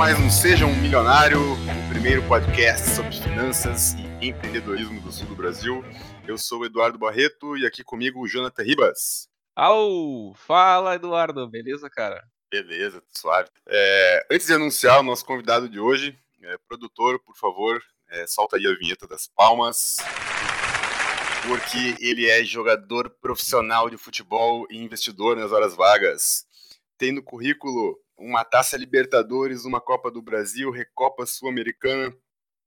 mais um Seja um Milionário, o primeiro podcast sobre finanças e empreendedorismo do sul do Brasil. Eu sou o Eduardo Barreto e aqui comigo o Jonathan Ribas. Au! Fala, Eduardo, beleza, cara? Beleza, suave. É, antes de anunciar o nosso convidado de hoje, é, produtor, por favor, é, solta aí a vinheta das palmas. Porque ele é jogador profissional de futebol e investidor nas horas vagas. Tem no currículo uma taça Libertadores, uma Copa do Brasil, Recopa Sul-Americana,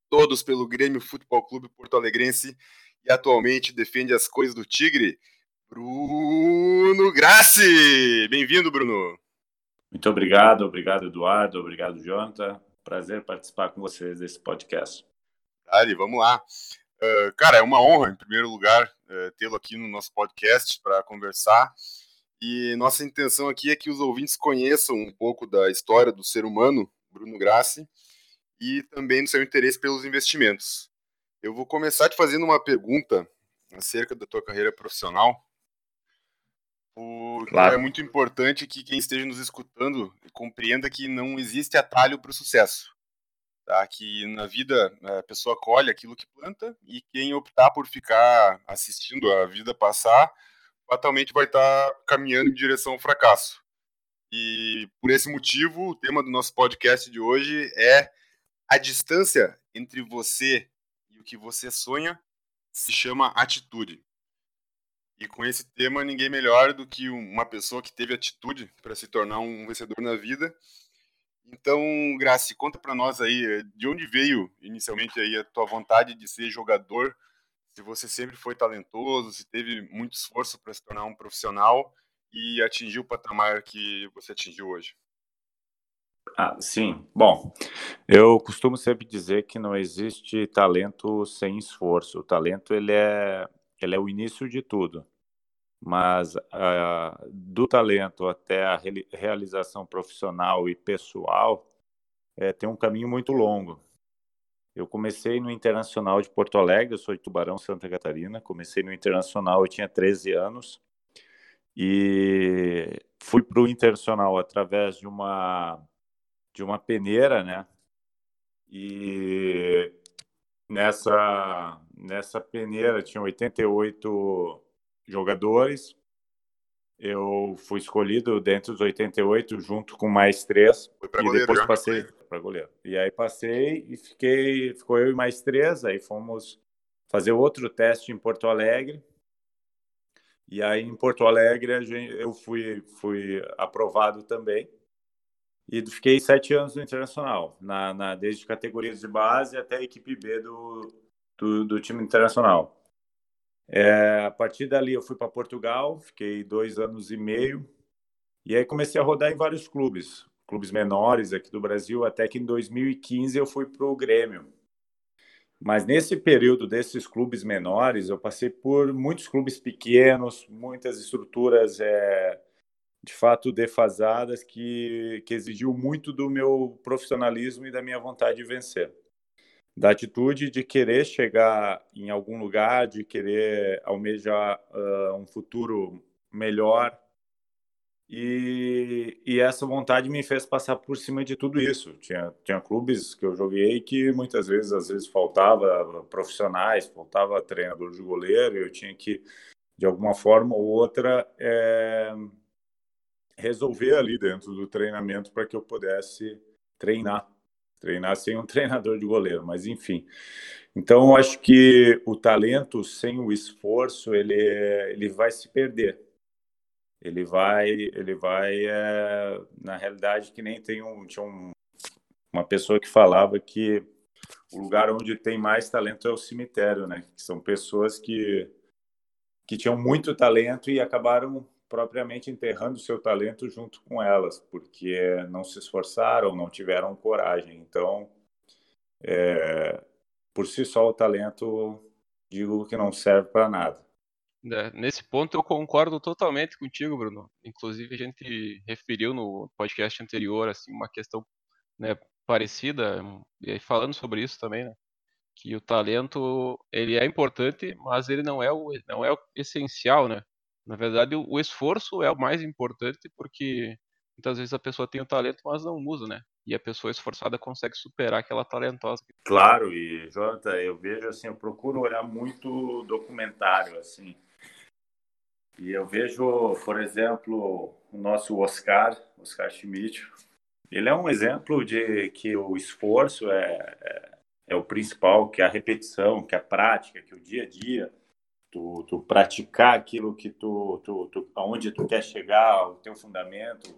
todos pelo Grêmio Futebol Clube Porto Alegrense e atualmente defende as cores do Tigre, Bruno Grassi. Bem-vindo, Bruno. Muito obrigado, obrigado Eduardo, obrigado Jonathan. Prazer participar com vocês desse podcast. Ali, vamos lá. Uh, cara, é uma honra, em primeiro lugar, uh, tê-lo aqui no nosso podcast para conversar. E nossa intenção aqui é que os ouvintes conheçam um pouco da história do ser humano, Bruno Grassi, e também do seu interesse pelos investimentos. Eu vou começar te fazendo uma pergunta acerca da tua carreira profissional, porque claro. é muito importante que quem esteja nos escutando compreenda que não existe atalho para o sucesso. Tá? Que na vida a pessoa colhe aquilo que planta e quem optar por ficar assistindo a vida passar fatalmente vai estar caminhando em direção ao fracasso. E por esse motivo, o tema do nosso podcast de hoje é a distância entre você e o que você sonha se chama atitude. E com esse tema, ninguém melhor do que uma pessoa que teve atitude para se tornar um vencedor na vida. Então, Graci, conta para nós aí, de onde veio inicialmente aí a tua vontade de ser jogador se você sempre foi talentoso, se teve muito esforço para se tornar um profissional e atingir o patamar que você atingiu hoje. Ah, sim. Bom, eu costumo sempre dizer que não existe talento sem esforço. O talento ele é, ele é o início de tudo. Mas uh, do talento até a realização profissional e pessoal é, tem um caminho muito longo. Eu comecei no Internacional de Porto Alegre, eu sou de Tubarão, Santa Catarina. Comecei no Internacional, eu tinha 13 anos. E fui para o Internacional através de uma, de uma peneira, né? E nessa, nessa peneira tinha 88 jogadores. Eu fui escolhido dentro dos 88 junto com mais três. e depois já. passei para goleiro. E aí passei e fiquei, ficou eu e mais três, aí fomos fazer outro teste em Porto Alegre. E aí em Porto Alegre eu fui, fui aprovado também. E fiquei sete anos no Internacional, na, na, desde categorias de base até a equipe B do, do, do time internacional. É, a partir dali eu fui para Portugal, fiquei dois anos e meio. E aí comecei a rodar em vários clubes clubes menores aqui do Brasil, até que em 2015 eu fui para o Grêmio. Mas nesse período desses clubes menores, eu passei por muitos clubes pequenos, muitas estruturas é, de fato defasadas que, que exigiu muito do meu profissionalismo e da minha vontade de vencer. Da atitude de querer chegar em algum lugar, de querer almejar uh, um futuro melhor e, e, essa vontade me fez passar por cima de tudo isso. Tinha, tinha clubes que eu joguei que muitas vezes, às vezes, faltava profissionais, faltava treinador de goleiro, eu tinha que, de alguma forma ou outra, é, resolver ali dentro do treinamento para que eu pudesse treinar. Treinar sem um treinador de goleiro, mas enfim. Então, acho que o talento sem o esforço, ele, ele vai se perder ele vai, ele vai é, na realidade que nem tem um, tinha um, uma pessoa que falava que o lugar onde tem mais talento é o cemitério, né? Que são pessoas que que tinham muito talento e acabaram propriamente enterrando seu talento junto com elas, porque não se esforçaram, não tiveram coragem. Então, é, por si só, o talento, digo que não serve para nada. É, nesse ponto eu concordo totalmente contigo, Bruno. Inclusive a gente referiu no podcast anterior assim uma questão né, parecida, e falando sobre isso também, né? Que o talento ele é importante, mas ele não é o não é o essencial, né? Na verdade, o, o esforço é o mais importante porque muitas vezes a pessoa tem o talento, mas não usa, né? E a pessoa esforçada consegue superar aquela talentosa. Claro, e Jonathan, eu vejo assim, eu procuro olhar muito documentário, assim. E eu vejo, por exemplo, o nosso Oscar, Oscar Schmidt, ele é um exemplo de que o esforço é, é, é o principal, que a repetição, que a prática, que o dia a dia, tu, tu praticar aquilo que tu, tu, tu, aonde tu quer chegar, o teu fundamento,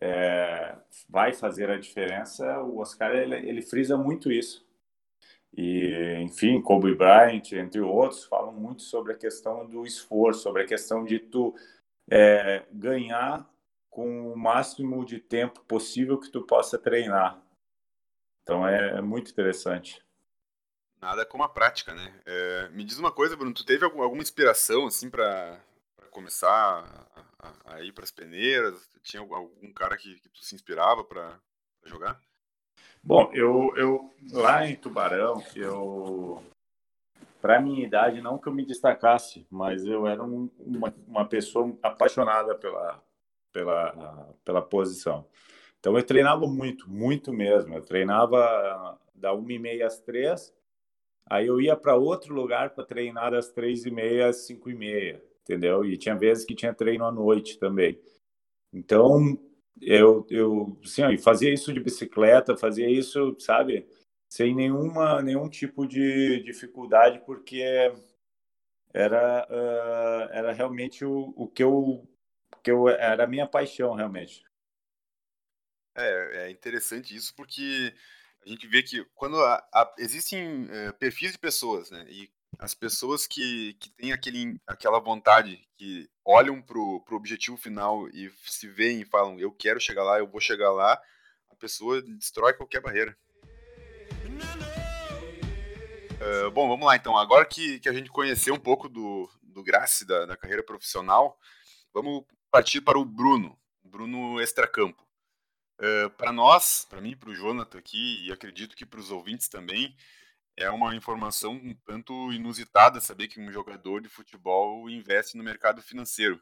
é, vai fazer a diferença. O Oscar ele, ele frisa muito isso. E, enfim, Kobe Bryant, entre outros, falam muito sobre a questão do esforço, sobre a questão de tu é, ganhar com o máximo de tempo possível que tu possa treinar. Então é, é muito interessante. Nada como a prática, né? É, me diz uma coisa, Bruno, tu teve alguma inspiração assim para começar a, a, a ir para as peneiras? Tinha algum cara que, que tu se inspirava para jogar? Bom, eu, eu lá em Tubarão, eu para minha idade não que eu me destacasse, mas eu era um, uma, uma pessoa apaixonada pela pela pela posição. Então eu treinava muito, muito mesmo. Eu treinava da uma e meia às três, aí eu ia para outro lugar para treinar das três e meia às cinco e meia, entendeu? E tinha vezes que tinha treino à noite também. Então eu, eu assim, fazia isso de bicicleta, fazia isso, sabe, sem nenhuma, nenhum tipo de dificuldade, porque era, uh, era realmente o, o que eu, que eu era a minha paixão, realmente. É, é interessante isso porque a gente vê que quando a, a, existem é, perfis de pessoas, né, e as pessoas que, que têm aquele, aquela vontade, que olham para o objetivo final e se veem e falam, eu quero chegar lá, eu vou chegar lá, a pessoa destrói qualquer barreira. Uh, bom, vamos lá então. Agora que, que a gente conheceu um pouco do, do Grace, da, da carreira profissional, vamos partir para o Bruno, Bruno Extracampo. Uh, para nós, para mim, para o Jonathan aqui, e acredito que para os ouvintes também, é uma informação um tanto inusitada saber que um jogador de futebol investe no mercado financeiro.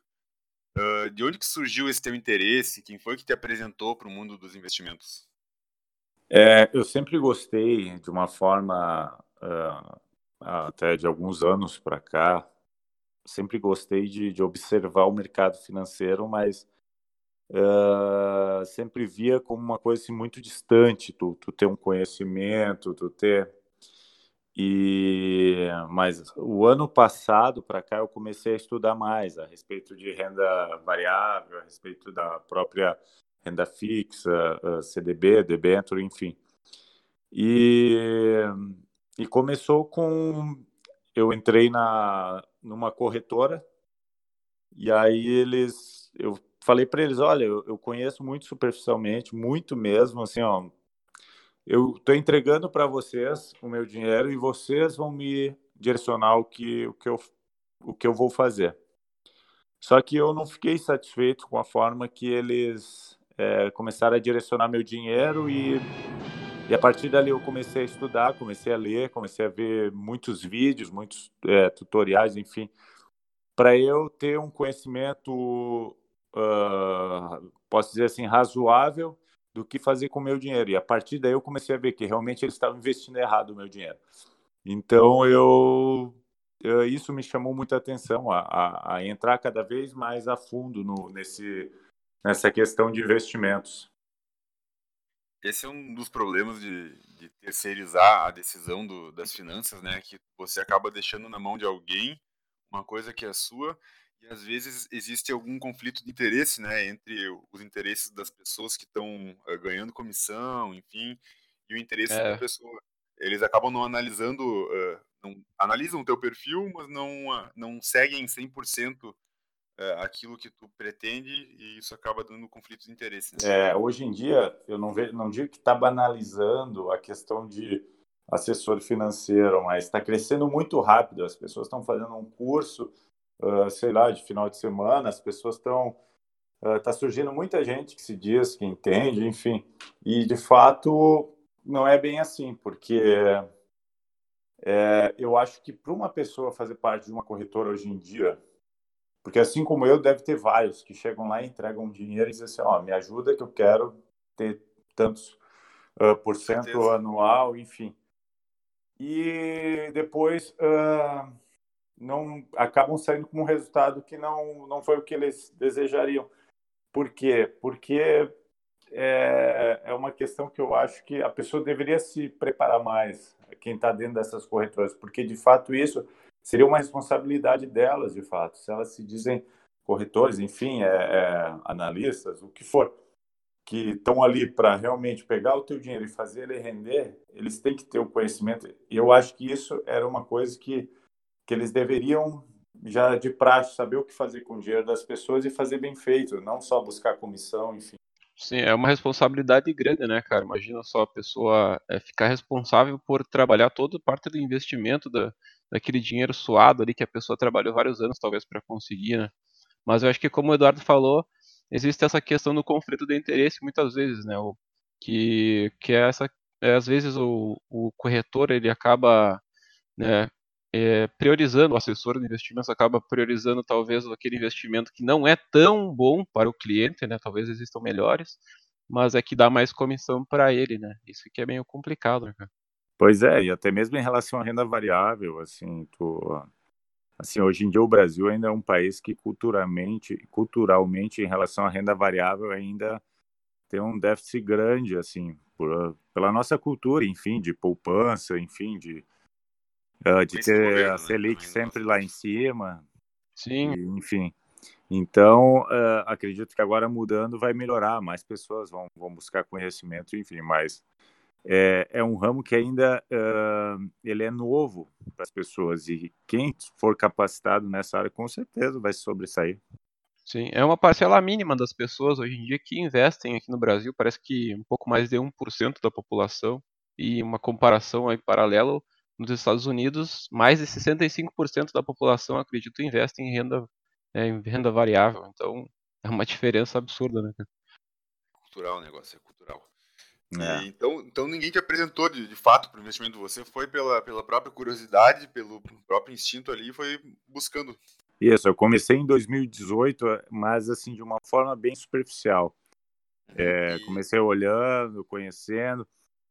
Uh, de onde que surgiu esse teu interesse? Quem foi que te apresentou para o mundo dos investimentos? É, eu sempre gostei de uma forma, uh, até de alguns anos para cá, sempre gostei de, de, observar o mercado financeiro, mas uh, sempre via como uma coisa assim, muito distante, tu, tu ter um conhecimento, tu ter e mas o ano passado para cá eu comecei a estudar mais a respeito de renda variável, a respeito da própria renda fixa, CDB, debênture, enfim. E e começou com eu entrei na numa corretora e aí eles eu falei para eles, olha, eu, eu conheço muito superficialmente, muito mesmo, assim, ó, eu estou entregando para vocês o meu dinheiro e vocês vão me direcionar o que, o que, eu, o que eu vou fazer. Só que eu não fiquei satisfeito com a forma que eles é, começaram a direcionar meu dinheiro e, e a partir dali eu comecei a estudar, comecei a ler, comecei a ver muitos vídeos, muitos é, tutoriais, enfim, para eu ter um conhecimento, uh, posso dizer assim, razoável do que fazer com o meu dinheiro. E a partir daí eu comecei a ver que realmente eles estavam investindo errado o meu dinheiro. Então eu, eu isso me chamou muita atenção a, a, a, entrar cada vez mais a fundo no, nesse, nessa questão de investimentos. Esse é um dos problemas de, de terceirizar a decisão do, das finanças, né? Que você acaba deixando na mão de alguém uma coisa que é sua e às vezes existe algum conflito de interesse, né, entre os interesses das pessoas que estão uh, eh, ganhando comissão, enfim, e o interesse é. da pessoa. Eles acabam não analisando, uh, não analisam o teu perfil, mas não, uh, não seguem 100% aquilo que tu pretende e isso acaba dando conflito de interesse. Né? É, hoje em dia, eu não, vejo, não digo que está banalizando a questão de assessor financeiro, mas está crescendo muito rápido. As pessoas estão fazendo um curso uh, sei lá, de final de semana, as pessoas estão. Está uh, surgindo muita gente que se diz que entende, enfim. E, de fato, não é bem assim, porque é, eu acho que para uma pessoa fazer parte de uma corretora hoje em dia, Porque assim como eu, deve ter vários que chegam lá, entregam dinheiro e dizem assim, ó, me ajuda que eu quero ter tantos uh, por cento anual, enfim. E depois uh, não acabam saindo com um resultado que não, não foi o que eles desejariam. Por quê? Porque é, é uma questão que eu acho que a pessoa deveria se preparar mais, quem está dentro dessas corretoras, porque de fato isso seria uma responsabilidade delas, de fato. Se elas se dizem corretores, enfim, é, é, analistas, o que for, que estão ali para realmente pegar o teu dinheiro e fazer ele render, eles têm que ter o conhecimento. E eu acho que isso era uma coisa que, que eles deveriam já de praxe saber o que fazer com o dinheiro das pessoas e fazer bem feito, não só buscar comissão, enfim. Sim, é uma responsabilidade grande, né, cara? Imagina só a pessoa é, ficar responsável por trabalhar toda parte do investimento da, daquele dinheiro suado ali que a pessoa trabalhou vários anos, talvez, para conseguir, né? Mas eu acho que, como o Eduardo falou, existe essa questão do conflito de interesse muitas vezes, né? O, que, que é essa, é, às vezes o, o corretor ele acaba né, é, priorizando, o assessor de investimentos acaba priorizando talvez aquele investimento que não é tão bom para o cliente, né? Talvez existam melhores, mas é que dá mais comissão para ele, né? Isso que é meio complicado, né? Pois é, e até mesmo em relação à renda variável, assim, tu, assim, hoje em dia o Brasil ainda é um país que culturalmente, culturalmente em relação à renda variável ainda tem um déficit grande, assim, por, pela nossa cultura, enfim, de poupança, enfim, de Uh, de ter governo, a né, Selic né? sempre lá em cima. Sim. E, enfim. Então, uh, acredito que agora mudando vai melhorar, mais pessoas vão, vão buscar conhecimento, enfim, mas é, é um ramo que ainda uh, ele é novo para as pessoas e quem for capacitado nessa área com certeza vai sobressair. Sim, é uma parcela mínima das pessoas hoje em dia que investem aqui no Brasil, parece que um pouco mais de 1% da população, e uma comparação aí paralelo, nos Estados Unidos, mais de 65% da população, acredito, investe em renda, é, em renda variável. Então, é uma diferença absurda, né? Cultural o negócio, é cultural. É. E, então, então ninguém te apresentou de, de fato para o investimento. Você foi pela, pela própria curiosidade, pelo próprio instinto ali, foi buscando. Isso, eu comecei em 2018, mas assim de uma forma bem superficial. É, e... Comecei olhando, conhecendo.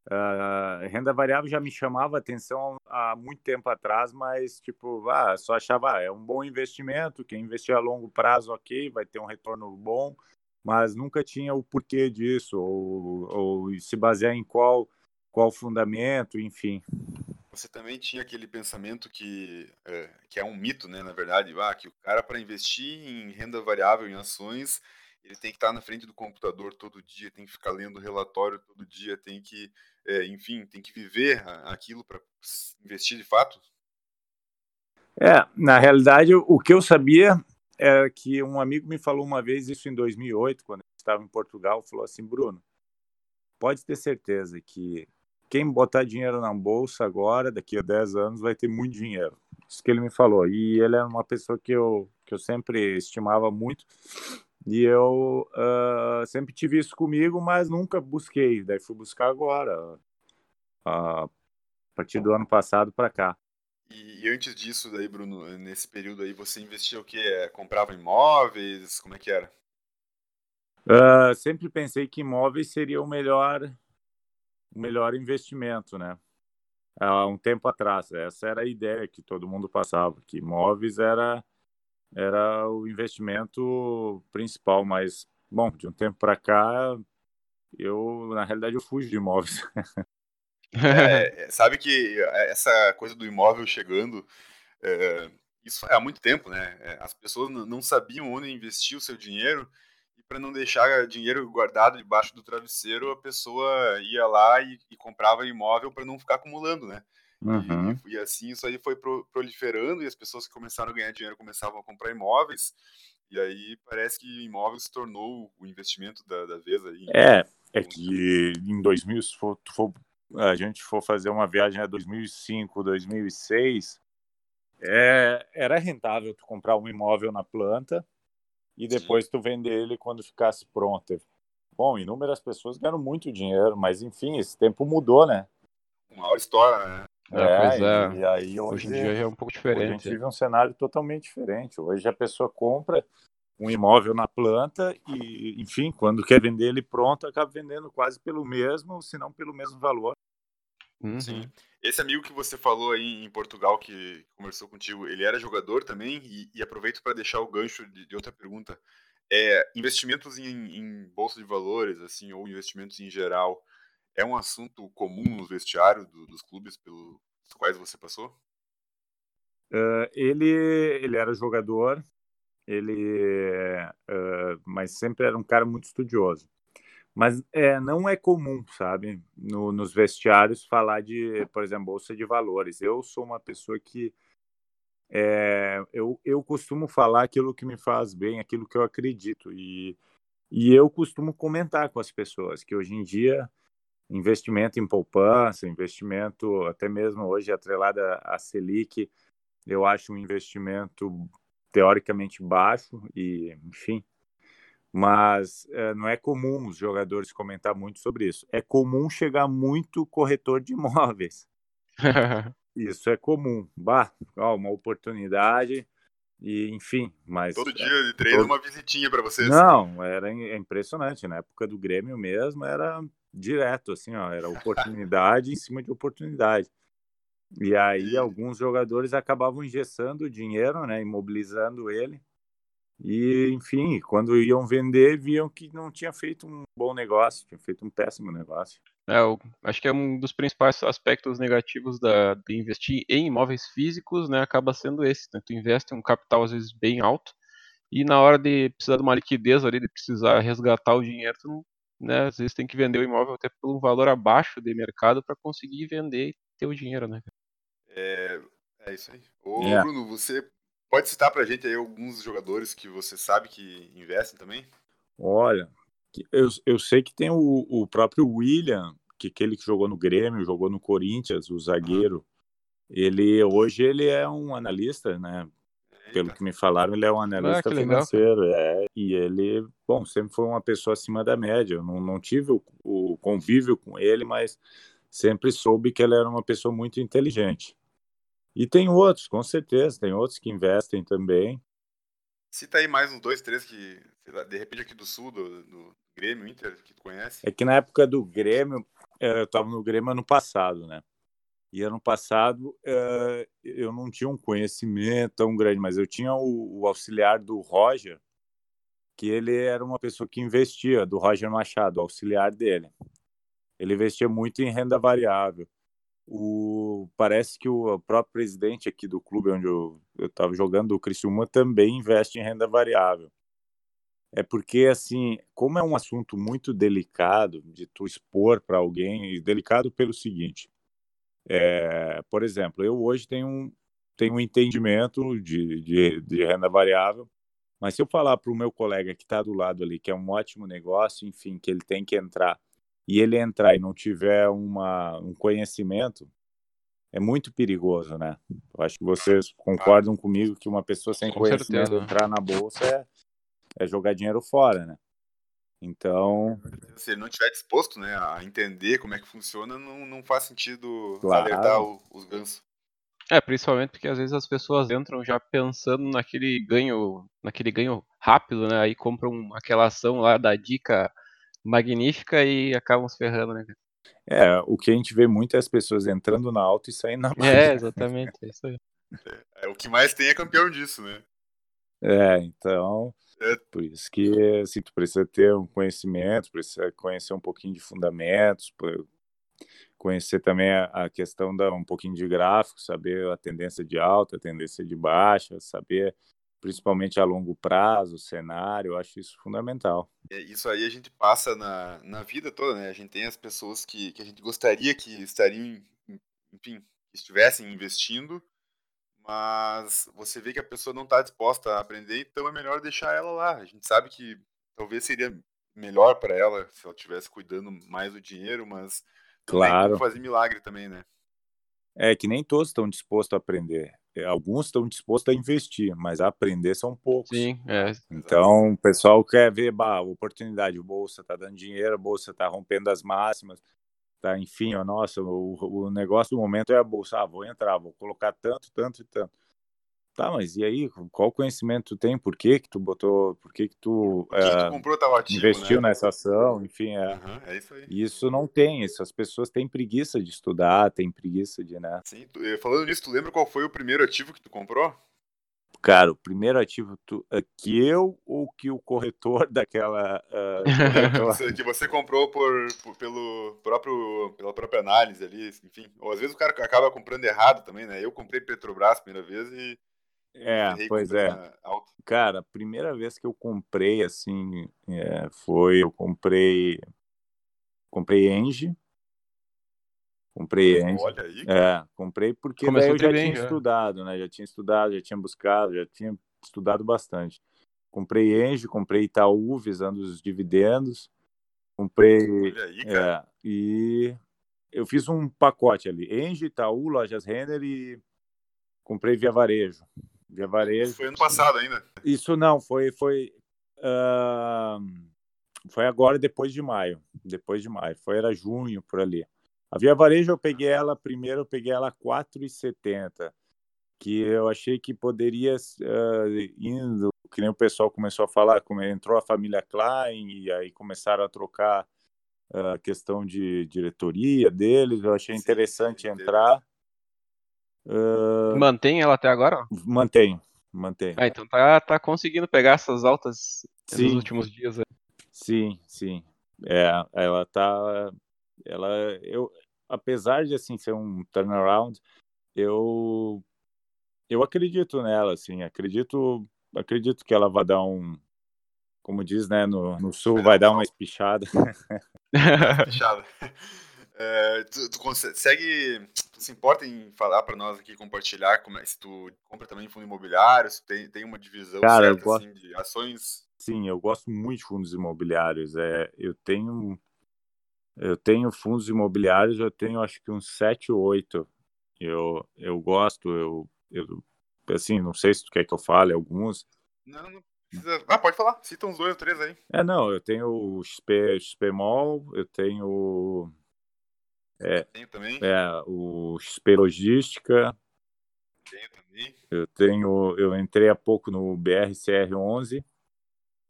Uh, renda variável já me chamava atenção há muito tempo atrás, mas tipo, ah, só achava ah, é um bom investimento, quem investir a longo prazo, ok, vai ter um retorno bom, mas nunca tinha o porquê disso, ou, ou se basear em qual, qual fundamento, enfim. Você também tinha aquele pensamento que é, que é um mito, né, na verdade, ah, que o cara para investir em renda variável, em ações, ele tem que estar na frente do computador todo dia, tem que ficar lendo relatório todo dia, tem que, é, enfim, tem que viver aquilo para investir de fato? É, na realidade, o que eu sabia é que um amigo me falou uma vez, isso em 2008, quando eu estava em Portugal, falou assim, Bruno, pode ter certeza que quem botar dinheiro na bolsa agora, daqui a 10 anos, vai ter muito dinheiro. Isso que ele me falou. E ele é uma pessoa que eu, que eu sempre estimava muito. E eu uh, sempre tive isso comigo, mas nunca busquei. Daí fui buscar agora, uh, a partir do ano passado para cá. E, antes disso, daí, Bruno, nesse período aí, você investia o quê? É, comprava imóveis? Como é que era? Uh, sempre pensei que imóveis seria o melhor, o melhor investimento, né? Há um tempo atrás, essa era a ideia que todo mundo passava, que imóveis era era o investimento principal, mas, bom, de um tempo para cá, eu, na realidade, eu fujo de imóveis. É, é, sabe que essa coisa do imóvel chegando, é, isso há muito tempo, né? É, as pessoas não sabiam onde investir o seu dinheiro e para não deixar dinheiro guardado debaixo do travesseiro, a pessoa ia lá e, e comprava imóvel para não ficar acumulando, né? Uhum. E, e, assim isso aí foi proliferando e as pessoas que começaram a ganhar dinheiro começavam a comprar imóveis. E aí parece que imóvel se tornou o investimento da, da vez aí. É, é que em 2000, se for, for, a gente for fazer uma viagem a 2005, 2006, é, era rentável tu comprar um imóvel na planta e depois Sim. tu vender ele quando ficasse pronto. Bom, inúmeras pessoas ganharam muito dinheiro, mas enfim, esse tempo mudou, né? Uma hora história, né? É, é, pois é. E, e aí Hoje hoje, em dia é um pouco hoje a diferente. gente vive um cenário totalmente diferente. Hoje a pessoa compra um imóvel na planta e, enfim, quando quer vender ele pronto, acaba vendendo quase pelo mesmo, se não pelo mesmo valor. Uhum. Sim. Esse amigo que você falou aí em Portugal, que conversou contigo, ele era jogador também? E, e aproveito para deixar o gancho de, de outra pergunta. É, investimentos em, em bolsa de valores, assim, ou investimentos em geral, é um assunto comum nos vestiários do- dos clubes pelos quais você passou? Uh, ele, ele era jogador, ele, uh, mas sempre era um cara muito estudioso. Mas é, não é comum, sabe, no, nos vestiários falar de, por exemplo, bolsa de valores. Eu sou uma pessoa que é, eu, eu costumo falar aquilo que me faz bem, aquilo que eu acredito. E, e eu costumo comentar com as pessoas que hoje em dia investimento em poupança, investimento até mesmo hoje atrelado à Selic, eu acho um investimento teoricamente baixo e, enfim, mas é, não é comum os jogadores comentar muito sobre isso. É comum chegar muito corretor de imóveis. Isso é comum. Bah, ó, uma oportunidade e, enfim, mas Todo dia de treino, todo- uma visitinha para vocês. não, era é impressionante. Na época do Grêmio mesmo, era direto, assim, ó, era oportunidade em cima de oportunidade. E aí E- alguns jogadores acabavam engessando o dinheiro, né, imobilizando ele. E, enfim, quando iam vender, viam que não tinha feito um bom negócio, tinha feito um péssimo negócio. É, acho que é um dos principais aspectos negativos da, de investir em imóveis físicos, né, acaba sendo esse. Né? Tu investe um capital às vezes bem alto e na hora de precisar de uma liquidez ali, de precisar resgatar o dinheiro, tu não, né, às vezes tem que vender o imóvel até por um valor abaixo de mercado para conseguir vender e ter o dinheiro, né? É, é isso aí. Ô, É. Bruno, você pode citar pra gente aí alguns jogadores que você sabe que investem também? Olha, eu, eu sei que tem o, o próprio William, que aquele que jogou no Grêmio, jogou no Corinthians, o zagueiro. Ele hoje ele é um analista, né? Pelo que me falaram, ele é um analista legal, financeiro. É, e ele, bom, sempre foi uma pessoa acima da média. Eu não, não tive o, o convívio com ele, mas sempre soube que ele era uma pessoa muito inteligente. E tem outros, com certeza, tem outros que investem também. Cita aí mais uns dois, três que, sei lá, de repente aqui do sul, do, do Grêmio, Inter, que tu conhece. É que na época do Grêmio, eh, eu estava no Grêmio ano passado, né? E ano passado eh, eu não tinha um conhecimento tão grande, mas eu tinha o, o auxiliar do Roger, que ele era uma pessoa que investia, do Roger Machado, auxiliar dele. Ele investia muito em renda variável. O, parece que o próprio presidente aqui do clube onde eu estava jogando, o Criciúma, também investe em renda variável. É porque, assim, como é um assunto muito delicado de tu expor para alguém, delicado pelo seguinte, é, por exemplo, eu hoje tenho um, tenho um entendimento de, de, de renda variável, mas se eu falar para o meu colega que está do lado ali, que é um ótimo negócio, enfim, que ele tem que entrar, e ele entrar e não tiver uma, um conhecimento, é muito perigoso, né? Eu acho que vocês concordam comigo que uma pessoa sem Com conhecimento certeza. entrar na bolsa é, é jogar dinheiro fora, né? Então, Se ele não estiver disposto né, a entender como é que funciona, não, não faz sentido Claro. alertar o- os gansos. É, principalmente porque às vezes as pessoas entram já pensando naquele ganho, naquele ganho rápido, né? Aí compram aquela ação lá da dica magnífica e acabam se ferrando, né? cara? é, o que a gente vê muito é as pessoas entrando na alta e saindo na baixa. É, exatamente, é isso aí. É, o que mais tem é campeão disso, né? É, então, É. por isso que assim, tu precisa ter um conhecimento, precisa conhecer um pouquinho de fundamentos, conhecer também a, a questão da um pouquinho de gráfico, saber a tendência de alta, a tendência de baixa, saber principalmente a longo prazo, o cenário, eu acho isso fundamental. É, Isso aí a gente passa na, na vida toda, né? A gente tem as pessoas que, que a gente gostaria que estariam, enfim, que estivessem investindo, mas você vê que a pessoa não está disposta a aprender, então é melhor deixar ela lá. A gente sabe que talvez seria melhor para ela se ela estivesse cuidando mais do dinheiro, mas tem Claro. como fazer milagre também, né? É que nem todos estão dispostos a aprender. É, Alguns estão dispostos a investir, mas a aprender são poucos. Sim, é. Então, o pessoal quer ver, bah, oportunidade, o bolsa está dando dinheiro, a bolsa está rompendo as máximas. Tá, enfim, ó, nossa, o, o negócio do momento é a bolsa, ah, vou entrar, vou colocar tanto, tanto e tanto. Tá, mas e aí, qual conhecimento tu tem? Por que que tu botou, por que que tu, que que tu uh, comprou tal ativo, investiu né? nessa ação? Enfim, é. Aham, é isso aí. Isso não tem, isso as pessoas têm preguiça de estudar, têm preguiça de, né? Sim, tu- eh, falando nisso, tu lembra qual foi o primeiro ativo que tu comprou? Cara, o primeiro ativo tu, eh, que eu ou que o corretor daquela ah, Que que você comprou por, por- pelo próprio, pela própria análise ali, enfim. Ou às vezes o cara acaba comprando errado também, né? Eu comprei Petrobras a primeira vez e É, pois é. na alta. Cara, a primeira vez que eu comprei, assim, é, foi, eu comprei, comprei Engie, comprei Engie, Olha aí, cara. é, comprei porque Começou daí eu já bem, tinha já. estudado, né, já tinha estudado, já tinha buscado, já tinha estudado bastante. Comprei Engie, comprei Itaú, visando os dividendos, comprei, Olha aí, cara. é, e eu fiz um pacote ali, Engie, Itaú, Lojas Renner e comprei Via Varejo. Via Varejo. Isso foi ano passado ainda. Isso não, foi foi ah, foi agora depois de maio, depois de maio, foi era junho por ali. A Via Varejo eu peguei ela primeiro, eu peguei ela a 4,70, que eu achei que poderia ah, indo, que nem o pessoal começou a falar, como entrou a família Klein e aí começaram a trocar ah, a questão de diretoria deles, eu achei Sim, interessante sim, entrar. Ah, Mantém ela até agora? mantenho, mantenho. Ah, então tá, tá conseguindo pegar essas altas nos últimos dias. aí. Sim, sim. É, ela tá, ela, eu, apesar de assim ser um turnaround, eu, eu acredito nela, assim, acredito, acredito que ela vai dar um, como diz, né, no, no sul, vai dar uma espichada. Fechado. É, tu, tu consegue. Tu se importa em falar pra nós aqui, compartilhar como é, se tu compra também fundo imobiliário, se tem, tem uma divisão Cara, eu certa gosto- assim, de ações. Sim, eu gosto muito de fundos imobiliários. É, eu tenho, eu tenho fundos imobiliários, eu tenho acho que uns sete ou oito. Eu, eu gosto, eu, eu, assim, não sei se tu quer que eu fale alguns. Não, não precisa. Ah, pode falar. Cita uns dois ou três aí. É, não, eu tenho o XP, Mall, eu tenho Tenho também. é, o XP Logística, Tenho também. eu tenho, eu entrei há pouco no BRCR11,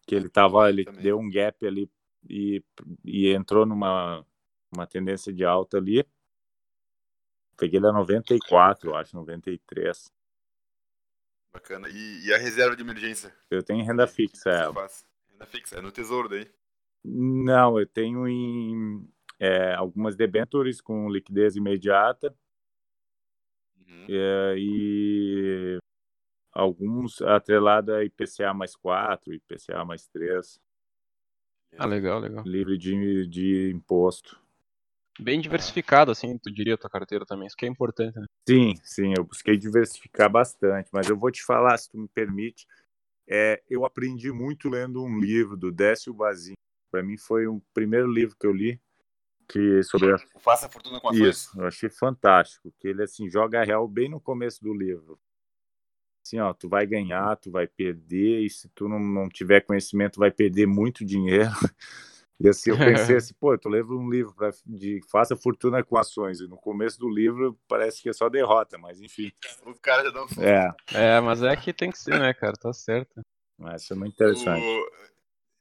que ele tava, ele Também. deu um gap ali e, e entrou numa uma tendência de alta ali. Peguei ele a 94, eu acho, 93. Bacana. E, e a reserva de emergência? Eu tenho renda fixa, é. Renda fixa, é no tesouro daí. Não, eu tenho em é, algumas debentures com liquidez imediata Uhum. é, e alguns atrelado a IPCA mais 4, IPCA mais 3, Ah, legal, legal. livre de, de imposto. Bem diversificado, assim, tu diria a tua carteira também. Isso que é importante, né? Sim, sim, eu busquei diversificar bastante, mas eu vou te falar, se tu me permite, é, eu aprendi muito lendo um livro do Décio Bazin. Para mim foi o primeiro livro que eu li que sobre a Faça Fortuna com ações? Isso, eu achei fantástico, que ele assim joga real bem no começo do livro. Assim, ó, tu vai ganhar, tu vai perder, e se tu não, não tiver conhecimento, vai perder muito dinheiro. E assim, eu pensei assim, pô, eu tô lendo um livro pra, de Faça Fortuna com Ações, e no começo do livro parece que é só derrota, mas enfim. Os caras já dão um susto. É, É, mas é que tem que ser, né, cara? Tá certo. mas isso é muito interessante. O-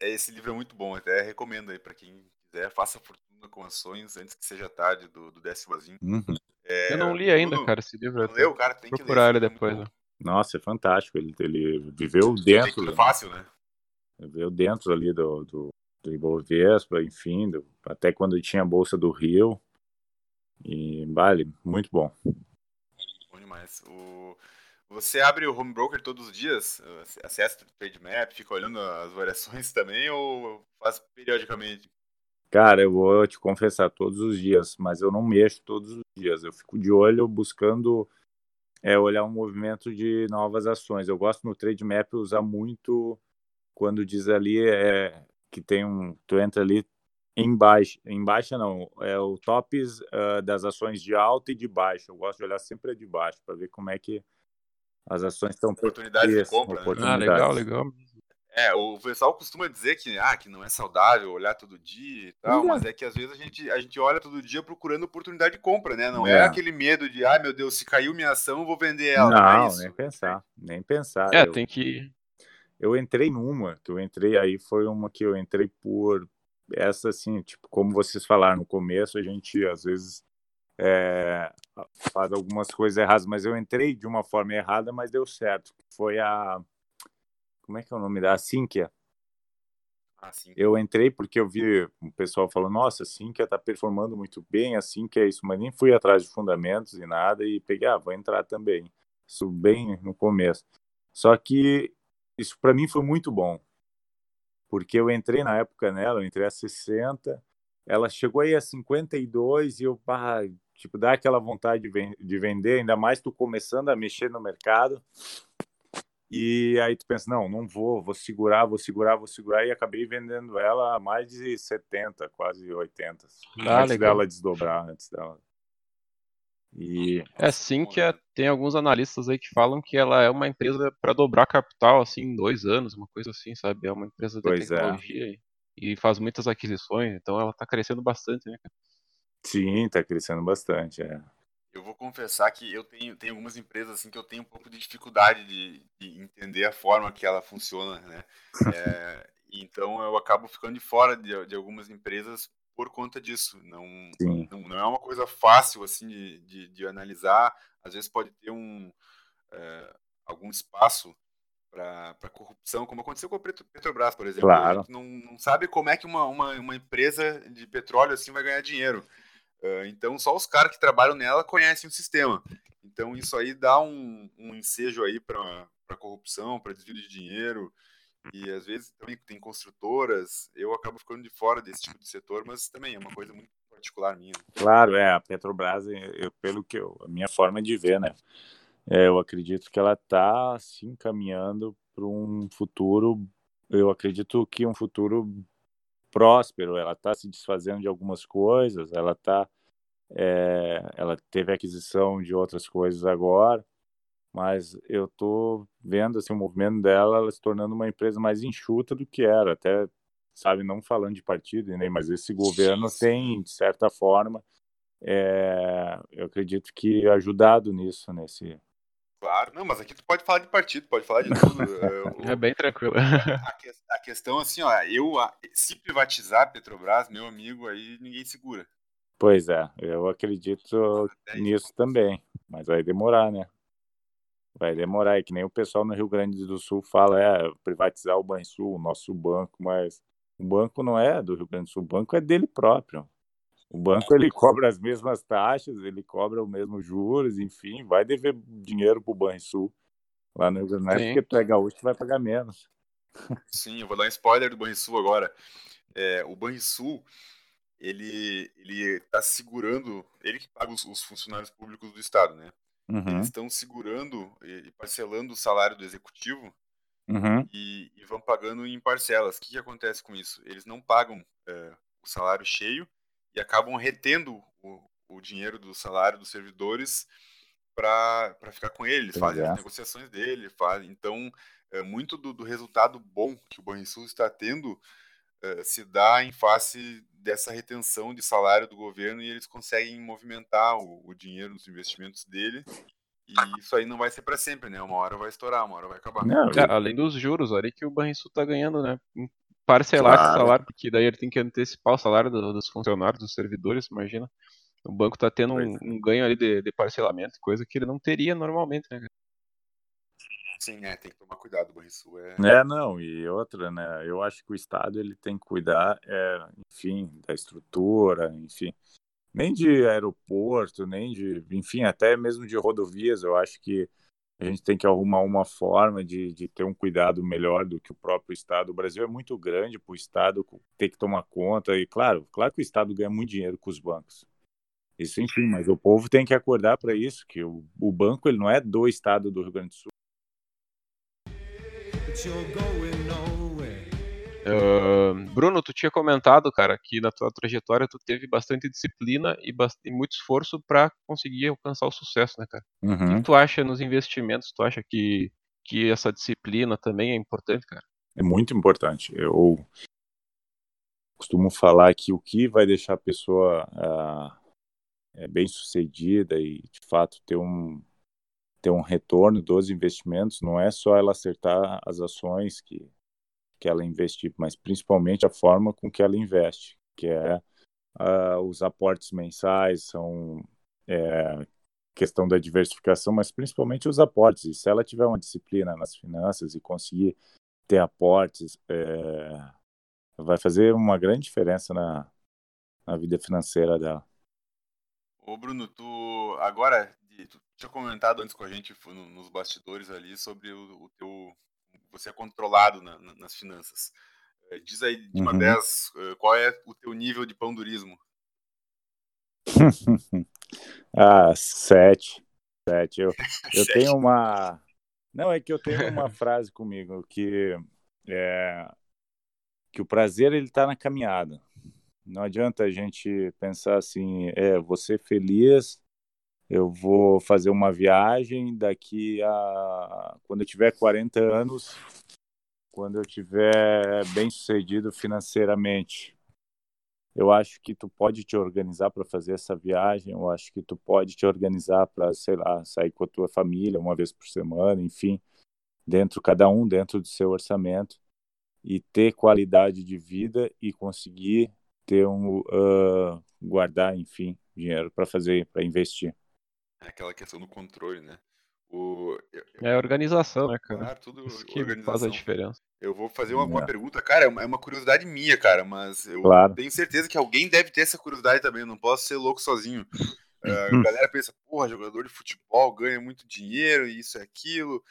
Esse livro é muito bom, até recomendo aí pra quem quiser. Faça Fortuna com ações antes que seja tarde, do, do Décio Bazin. Uhum. É, Eu não li ainda, Bruno, cara, esse livro. Não leu, cara? Tem que ler. procurar ele é depois. né? Nossa, é fantástico. Ele, ele viveu dentro, Leitura fácil, né? viveu dentro ali do, do, do Ibovespa, enfim, do- até quando tinha a Bolsa do Rio. E, vale, muito bom. Bom demais. O... Você abre o home broker todos os dias? Acessa o trade map, fica olhando as variações também ou faz periodicamente? Cara, eu vou te confessar todos os dias, mas eu não mexo todos os dias. Eu fico de olho buscando é, olhar um movimento de novas ações. Eu gosto no Trade Map usar muito quando diz ali é, que tem um. Tu entra ali em baixa. Em baixa não, é o tops ah, das ações de alta e de baixa. Eu gosto de olhar sempre a de baixo para ver como é que as ações estão Oportunidades de compra, né? Ah, oportunidades. legal, legal. É, o pessoal costuma dizer que, ah, que não é saudável olhar todo dia e tal, Pois é. mas é que às vezes a gente, a gente olha todo dia procurando oportunidade de compra, né? Não é, É. aquele medo de, ai meu Deus, se caiu minha ação, eu vou vender ela. Não, é Não, isso. nem pensar, nem pensar. É, eu, tem que. eu entrei numa, que eu entrei aí, foi uma que eu entrei por essa, assim, tipo, como vocês falaram no começo, a gente às vezes é, faz algumas coisas erradas, mas eu entrei de uma forma errada, mas deu certo. Foi a. Como é que é o nome da? A Sinqia. Ah. Eu entrei porque eu vi o pessoal falando, nossa, a Sinqia está performando muito bem, a Sinqia é isso, mas nem fui atrás de fundamentos e nada, e peguei, ah, vou entrar também. Isso bem no começo. Só que isso para mim foi muito bom, porque eu entrei na época nela, eu entrei a 60, ela chegou aí a 52 e eu, tipo, dá aquela vontade de vender, ainda mais tu começando a mexer no mercado. E aí tu pensa, não, não vou, vou segurar, vou segurar, vou segurar, e acabei vendendo ela a mais de 70, quase 80, Ah, antes legal. dela desdobrar, antes dela. E É sim que é- tem alguns analistas aí que falam que ela é uma empresa para dobrar capital assim em dois anos, uma coisa assim, sabe? É uma empresa de Pois é. tecnologia e, e faz muitas aquisições, então ela tá crescendo bastante, né, cara? sim, tá crescendo bastante, é. Eu vou confessar que eu tenho, tenho algumas empresas assim que eu tenho um pouco de dificuldade de, de entender a forma que ela funciona, né? É, então eu acabo ficando de fora de, de algumas empresas por conta disso. Não, não, não é uma coisa fácil assim de, de, de analisar. Às vezes pode ter um é, algum espaço para corrupção, como aconteceu com a Petro- Petrobras, por exemplo. Claro. Não, não sabe como é que uma, uma, uma empresa de petróleo assim vai ganhar dinheiro. Uh, então, só os caras que trabalham nela conhecem o sistema. Então, isso aí dá um, um ensejo aí para corrupção, para desvio de dinheiro. E às vezes também tem construtoras. Eu acabo ficando de fora desse tipo de setor, mas também é uma coisa muito particular minha. Claro, é, a Petrobras, eu, pelo que eu, a minha forma de ver, né? É, eu acredito que ela está assim caminhando para um futuro, eu acredito que um futuro próspero. Ela está se desfazendo de algumas coisas, ela tá, é, ela teve aquisição de outras coisas agora, mas eu tô vendo assim o movimento dela, ela se tornando uma empresa mais enxuta do que era, até sabe, não falando de partido, nem, mas esse governo tem de certa forma é, eu acredito que ajudado nisso, nesse. Claro, não, mas aqui tu pode falar de partido, pode falar de tudo. É, É bem tranquilo. a, que- a questão assim, ó, eu a- se privatizar a Petrobras, meu amigo, aí ninguém segura. Pois é, eu acredito Até nisso também, mas vai demorar, né? Vai demorar, é que nem o pessoal no Rio Grande do Sul fala, é privatizar o Banrisul, o nosso banco, mas o banco não é do Rio Grande do Sul, o banco é dele próprio. O banco ele cobra as mesmas taxas, ele cobra os mesmos juros, enfim, vai dever dinheiro pro Banrisul. Lá no Rio Grande do porque tu é gaúcho, tu vai pagar menos. Sim, eu vou dar um spoiler do Banrisul agora. É, o Banrisul, ele ele está segurando, ele que paga os, os funcionários públicos do estado, né? Uhum, Eles estão segurando e e parcelando o salário do executivo uhum, e, e vão pagando em parcelas. O que, que acontece com isso? Eles não pagam é, o salário cheio e acabam retendo o, o dinheiro do salário dos servidores para ficar com ele. Eles Pois fazem é. as negociações dele, fazem. Então, é, muito do, do resultado bom que o Banrisul está tendo é, se dá em face dessa retenção de salário do governo e eles conseguem movimentar o, o dinheiro dos investimentos dele. E isso aí não vai ser para sempre, né? Uma hora vai estourar, uma hora vai acabar. Não, além dos juros ali que o Banrisul tá ganhando, né? Parcelar esse Claro. salário, porque daí ele tem que antecipar o salário do- dos funcionários, dos servidores, imagina. O banco tá tendo um, Pois um ganho ali de, de parcelamento, coisa que ele não teria normalmente, né? Sim, é, tem que tomar cuidado, o Banrisul é. É, não, e outra, né? Eu acho que o Estado ele tem que cuidar, é, enfim, da estrutura, enfim, nem de aeroporto, nem de, enfim, até mesmo de rodovias. Eu acho que a gente tem que arrumar uma forma de, de ter um cuidado melhor do que o próprio Estado. O Brasil é muito grande para o Estado ter que tomar conta, e claro, claro que o Estado ganha muito dinheiro com os bancos. Isso, enfim, mas o povo tem que acordar para isso, que o, o banco ele não é do Estado do Rio Grande do Sul. Bruno, tu tinha comentado, cara, que na tua trajetória tu teve bastante disciplina e, bast- e muito esforço pra conseguir alcançar o sucesso, né, cara? O que Uhum. tu acha nos investimentos? Tu acha que, que essa disciplina também é importante, cara? É muito importante. Eu costumo falar que o que vai deixar a pessoa ah, é, bem sucedida e de fato ter um ter um retorno dos investimentos não é só ela acertar as ações que que ela investir, mas principalmente a forma com que ela investe, que é ah, os aportes mensais, são é, questão da diversificação, mas principalmente os aportes. E se ela tiver uma disciplina nas finanças e conseguir ter aportes, é, vai fazer uma grande diferença na, na vida financeira dela. Ô Bruno, tu agora tu tinha comentado antes com a gente no- nos bastidores ali sobre o, o teu você é controlado na- na- nas finanças. Eh, Diz aí de uma Uhum. 10, eh, qual é o teu nível de pão durismo? ah, sete. Sete. Eu, eu Sete. tenho uma. Não, é que eu tenho uma frase comigo que é que o prazer ele está na caminhada. Não adianta a gente pensar assim, é, ser feliz, eu vou fazer uma viagem daqui a quando eu tiver 40 anos, quando eu tiver bem sucedido financeiramente. Eu acho que tu pode te organizar para fazer essa viagem, eu acho que tu pode te organizar para, sei lá, sair com a tua família uma vez por semana, enfim, dentro cada um dentro do seu orçamento e ter qualidade de vida e conseguir ter um ah, guardar, enfim, dinheiro para fazer, para investir. É aquela questão do controle, né? O, eu- É organização, né, cara? claro, tudo Isso que faz a organização. diferença. Eu vou fazer uma, uma É. pergunta, cara, é uma, é uma curiosidade minha, cara, mas eu Claro. tenho certeza que alguém deve ter essa curiosidade também, eu não posso ser louco sozinho. Uhum. a galera pensa, porra, jogador de futebol ganha muito dinheiro, e isso e aquilo.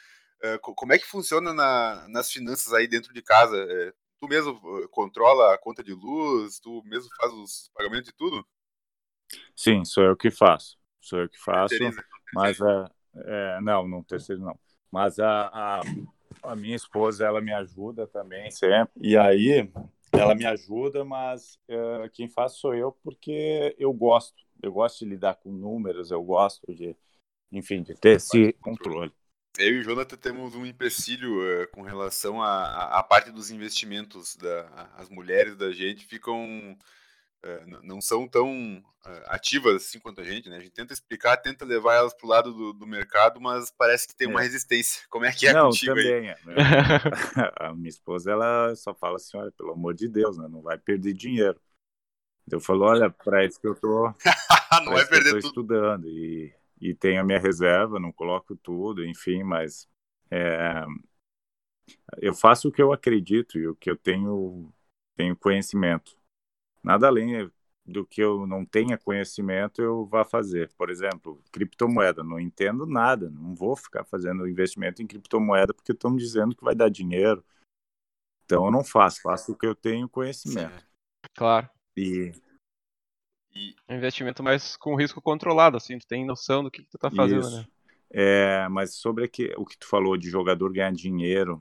Co- como é que funciona na- nas finanças aí dentro de casa? Eh, tu mesmo eh, controla a conta de luz, tu mesmo faz os pagamentos e tudo? Sim, sou eu que faço. Sou eu que faço. Terceriza. Mas é, é, não, não terceiro não. Mas a, a, a minha esposa ela me ajuda também sempre. E aí ela me ajuda, mas é, quem faz sou eu porque eu gosto. Eu gosto de lidar com números, eu gosto de, enfim, de ter esse controle. Eu e o Jonathan temos um empecilho eh, com relação à parte dos investimentos. Da, a- as mulheres da gente ficam. N- não são tão eh, ativas assim quanto a gente, né? A gente tenta explicar, tenta levar elas pro lado do, do mercado, mas parece que tem uma É. resistência. Como é que é não, contigo aí? também. é. A minha esposa ela só fala assim, olha, pelo amor de Deus, né, não vai perder dinheiro. Eu falo, olha, para isso que eu tô não vai que eu perder tô tudo. estudando e, e tenho a minha reserva, não coloco tudo, enfim, mas é, eu faço o que eu acredito e o que eu tenho, tenho conhecimento. Nada além do que eu não tenha conhecimento, eu vá fazer. Por exemplo, criptomoeda, não entendo nada, não vou ficar fazendo investimento em criptomoeda porque estão me dizendo que vai dar dinheiro. Então eu não faço, faço o que eu tenho conhecimento. Claro. E E investimento mais com risco controlado, assim, tu tem noção do que, que tu tá fazendo, Isso. né? É, mas sobre aqui- o que tu falou de jogador ganhar dinheiro,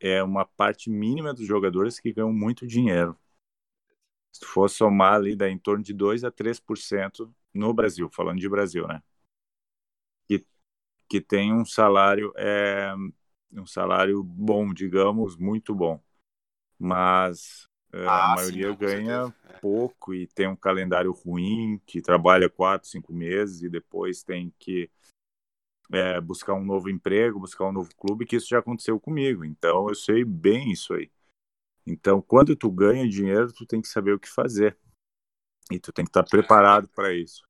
é uma parte mínima dos jogadores que ganham muito dinheiro. Se tu for somar ali, dá em torno de 2 a 3% no Brasil, falando de Brasil, né? Que, que tem um salário, é, um salário bom, digamos, muito bom. Mas é, Ah, a sim, maioria com ganha certeza. É. pouco e tem um calendário ruim, que trabalha quatro, cinco meses e depois tem que é, buscar um novo emprego, buscar um novo clube, que isso já aconteceu comigo. Então eu sei bem isso aí. Então, quando tu ganha dinheiro, tu tem que saber o que fazer. E tu tem que estar preparado para isso.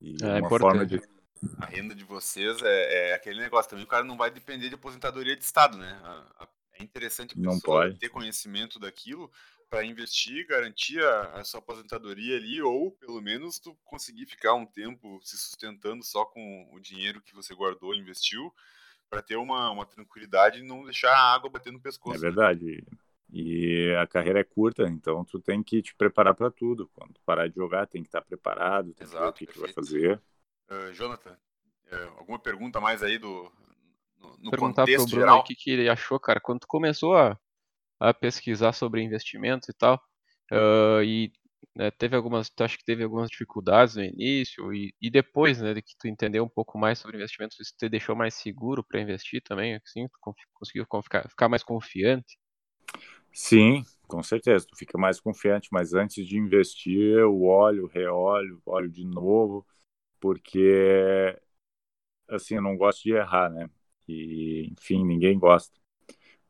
E É uma forma importante. de A renda de vocês é, é aquele negócio também. O cara não vai depender de aposentadoria de Estado, né? A- a- É interessante a Não pode. ter conhecimento daquilo para investir, garantir a, a sua aposentadoria ali, ou pelo menos tu conseguir ficar um tempo se sustentando só com o dinheiro que você guardou, investiu, para ter uma, uma tranquilidade e não deixar a água bater no É pescoço. né? E a carreira é curta, então tu tem que te preparar para tudo. Quando parar de jogar, tem que estar preparado, tem que ver o Exato, que, tu vai fazer. Ah, Jonathan, eh, alguma pergunta mais aí do no, no Perguntar pro contexto Bruno aí geral? o que, que ele achou, cara, quando tu começou a, a pesquisar sobre investimentos e tal, ah, e né, teve algumas, tu acha que teve algumas dificuldades no início e, e depois, né, de que tu entendeu um pouco mais sobre investimentos, isso te deixou mais seguro para investir também, assim, tu conseguiu con- ficar, ficar mais confiante? Sim, com certeza, tu fica mais confiante, mas antes de investir, eu olho, reolho, olho de novo, porque assim, eu não gosto de errar, né? E, enfim, ninguém gosta.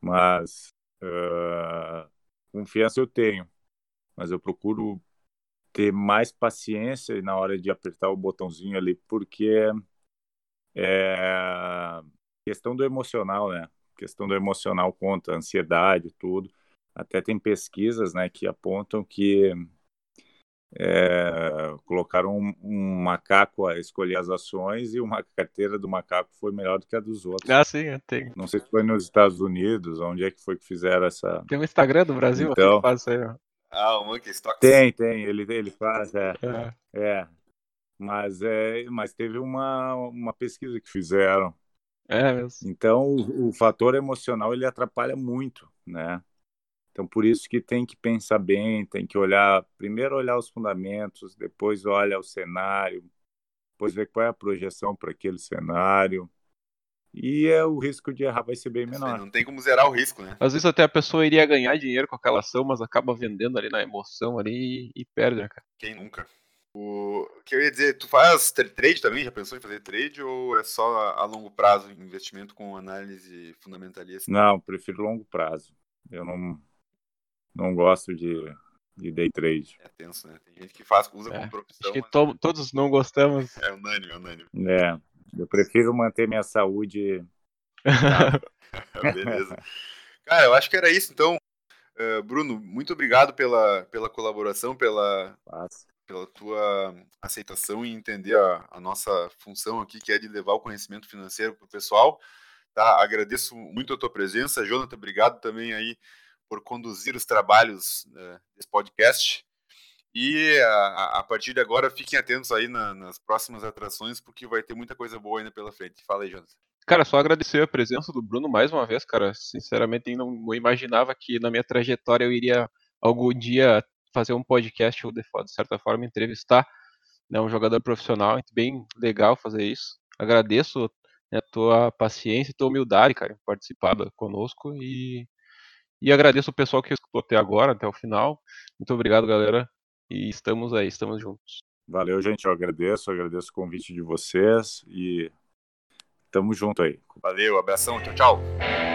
Mas ah, confiança eu tenho, mas eu procuro ter mais paciência na hora de apertar o botãozinho ali, porque é questão do emocional, né? Questão do emocional conta, ansiedade, tudo. Até tem pesquisas, né, que apontam que é, colocaram um, um macaco a escolher as ações e uma carteira do macaco foi melhor do que a dos outros. Ah, sim, eu tenho. Não sei se foi nos Estados Unidos, onde é que foi que fizeram essa. Tem um Instagram do Brasil aqui Então. que faz isso aí, ó. Ah, o Monkey Stocks. Tem, tem, ele, ele faz, é. É. é. Mas, é, mas teve uma, uma pesquisa que fizeram. É mesmo. Então, o, o fator emocional ele atrapalha muito, né? Então, por isso que tem que pensar bem, tem que olhar, primeiro olhar os fundamentos, depois olha o cenário, depois ver qual é a projeção para aquele cenário. E é, o risco de errar vai ser bem menor. Não tem como zerar o risco, né? Às vezes até a pessoa iria ganhar dinheiro com aquela ação, mas acaba vendendo ali na emoção ali e, perde, né, cara? Quem nunca? O que eu ia dizer, tu faz tra- trade também? Já pensou em fazer trade ou é só a longo prazo, investimento com análise fundamentalista? Não, prefiro longo prazo. Eu não, não gosto de, de day trade. É tenso, né? Tem gente que faz, usa É, como profissão, Acho que to- todos não gostamos. é unânime, é unânime. É, eu prefiro manter minha saúde. Beleza. Cara, eu acho que era isso, então. Eh, Bruno, muito obrigado pela, pela colaboração, pela, pela tua aceitação e entender a, a nossa função aqui, que é de levar o conhecimento financeiro para o pessoal. Tá? Agradeço muito a tua presença. Jonathan, obrigado também aí por conduzir os trabalhos eh, desse podcast. E a, a- partir de agora, fiquem atentos aí na- nas próximas atrações, porque vai ter muita coisa boa ainda pela frente. Fala aí, Jonathan. Cara, só agradecer a presença do Bruno mais uma vez, cara. Sinceramente, não, imaginava que na minha trajetória eu iria algum dia fazer um podcast ou, de, certa forma, entrevistar né, um jogador profissional. Bem legal fazer isso. Agradeço né, a tua paciência e tua humildade, cara, em participar da- conosco. E, e agradeço o pessoal que escutou até agora, até o final. Muito obrigado, galera. E estamos aí, estamos juntos. Valeu, gente. Eu agradeço, agradeço o convite de vocês e tamo junto aí. Valeu, abração, tchau, tchau.